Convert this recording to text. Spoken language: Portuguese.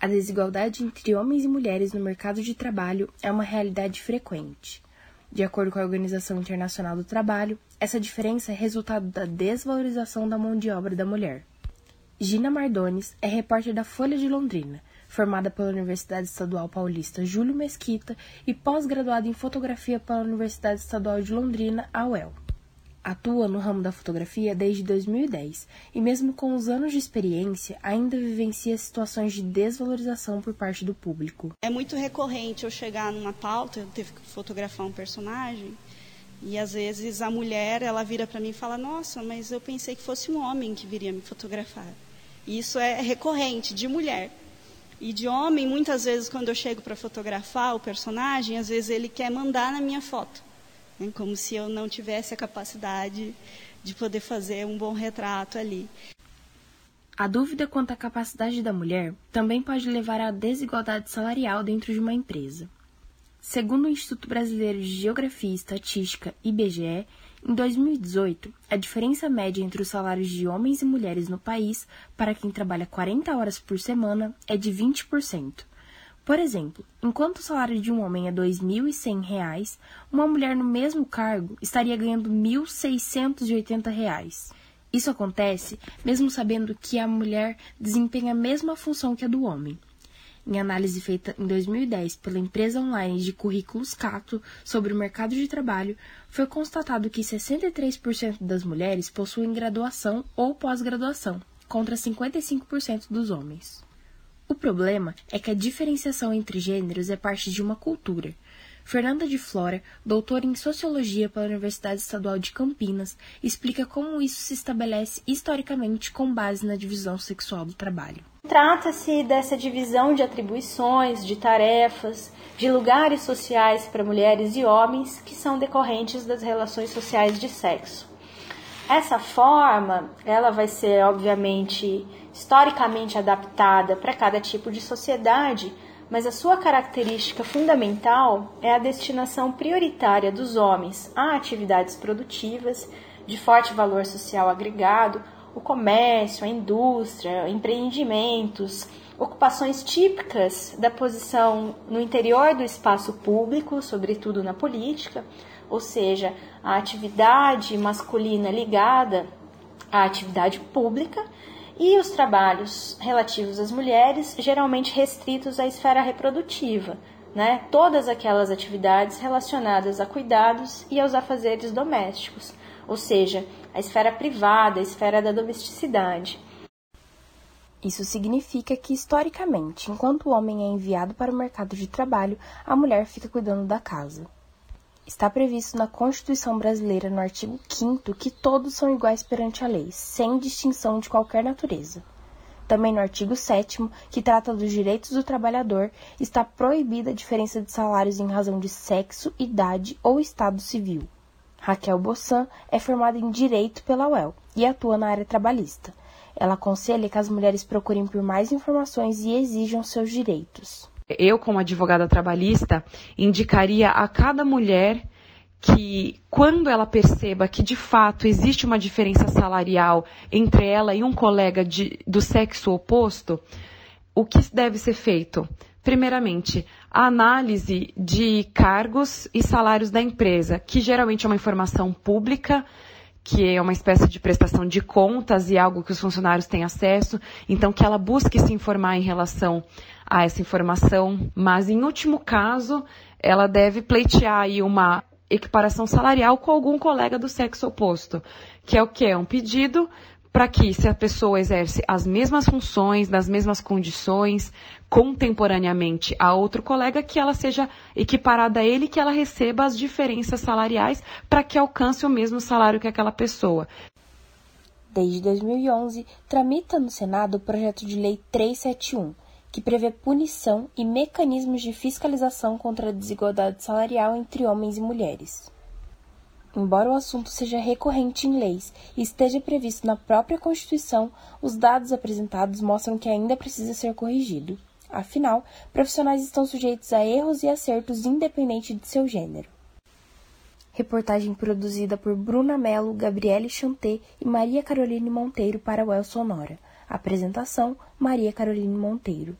A desigualdade entre homens e mulheres no mercado de trabalho é uma realidade frequente. De acordo com a Organização Internacional do Trabalho, essa diferença é resultado da desvalorização da mão de obra da mulher. Gina Mardones é repórter da Folha de Londrina, formada pela Universidade Estadual Paulista Júlio Mesquita e pós-graduada em fotografia pela Universidade Estadual de Londrina, a UEL. Atua no ramo da fotografia desde 2010 e, mesmo com os anos de experiência, ainda vivencia situações de desvalorização por parte do público. É muito recorrente eu chegar numa pauta, eu tive que fotografar um personagem, e às vezes a mulher ela vira para mim e fala: Nossa, mas eu pensei que fosse um homem que viria me fotografar. E isso é recorrente de mulher. E de homem, muitas vezes, quando eu chego para fotografar o personagem, às vezes ele quer mandar na minha foto como se eu não tivesse a capacidade de poder fazer um bom retrato ali. A dúvida quanto à capacidade da mulher também pode levar à desigualdade salarial dentro de uma empresa. Segundo o Instituto Brasileiro de Geografia e Estatística, IBGE, em 2018, a diferença média entre os salários de homens e mulheres no país para quem trabalha 40 horas por semana é de 20%, por exemplo, enquanto o salário de um homem é R$ 2.100, uma mulher no mesmo cargo estaria ganhando R$ 1.680. Isso acontece mesmo sabendo que a mulher desempenha a mesma função que a do homem. Em análise feita em 2010 pela empresa online de currículos Cato sobre o mercado de trabalho, foi constatado que 63% das mulheres possuem graduação ou pós-graduação, contra 55% dos homens. O problema é que a diferenciação entre gêneros é parte de uma cultura. Fernanda de Flora, doutora em Sociologia pela Universidade Estadual de Campinas, explica como isso se estabelece historicamente com base na divisão sexual do trabalho. Trata-se dessa divisão de atribuições, de tarefas, de lugares sociais para mulheres e homens que são decorrentes das relações sociais de sexo. Essa forma, ela vai ser obviamente historicamente adaptada para cada tipo de sociedade, mas a sua característica fundamental é a destinação prioritária dos homens a atividades produtivas de forte valor social agregado, o comércio, a indústria, empreendimentos, ocupações típicas da posição no interior do espaço público, sobretudo na política, ou seja, a atividade masculina ligada à atividade pública e os trabalhos relativos às mulheres, geralmente restritos à esfera reprodutiva, né? todas aquelas atividades relacionadas a cuidados e aos afazeres domésticos, ou seja, a esfera privada, a esfera da domesticidade. Isso significa que, historicamente, enquanto o homem é enviado para o mercado de trabalho, a mulher fica cuidando da casa. Está previsto na Constituição Brasileira, no artigo 5 que todos são iguais perante a lei, sem distinção de qualquer natureza. Também no artigo 7 que trata dos direitos do trabalhador, está proibida a diferença de salários em razão de sexo, idade ou estado civil. Raquel Bossan é formada em Direito pela UEL e atua na área trabalhista. Ela aconselha que as mulheres procurem por mais informações e exijam seus direitos eu, como advogada trabalhista, indicaria a cada mulher que, quando ela perceba que de fato existe uma diferença salarial entre ela e um colega de, do sexo oposto, o que deve ser feito? Primeiramente, a análise de cargos e salários da empresa, que geralmente é uma informação pública, que é uma espécie de prestação de contas e algo que os funcionários têm acesso, então que ela busque se informar em relação a essa informação, mas em último caso, ela deve pleitear aí uma equiparação salarial com algum colega do sexo oposto, que é o que é um pedido para que, se a pessoa exerce as mesmas funções, nas mesmas condições, contemporaneamente a outro colega, que ela seja equiparada a ele, que ela receba as diferenças salariais para que alcance o mesmo salário que aquela pessoa. Desde 2011, tramita no Senado o projeto de lei 371, que prevê punição e mecanismos de fiscalização contra a desigualdade salarial entre homens e mulheres. Embora o assunto seja recorrente em leis e esteja previsto na própria Constituição, os dados apresentados mostram que ainda precisa ser corrigido. Afinal, profissionais estão sujeitos a erros e acertos independente de seu gênero. Reportagem produzida por Bruna Mello, Gabriele Chanté e Maria Caroline Monteiro para o El Sonora. Apresentação: Maria Caroline Monteiro.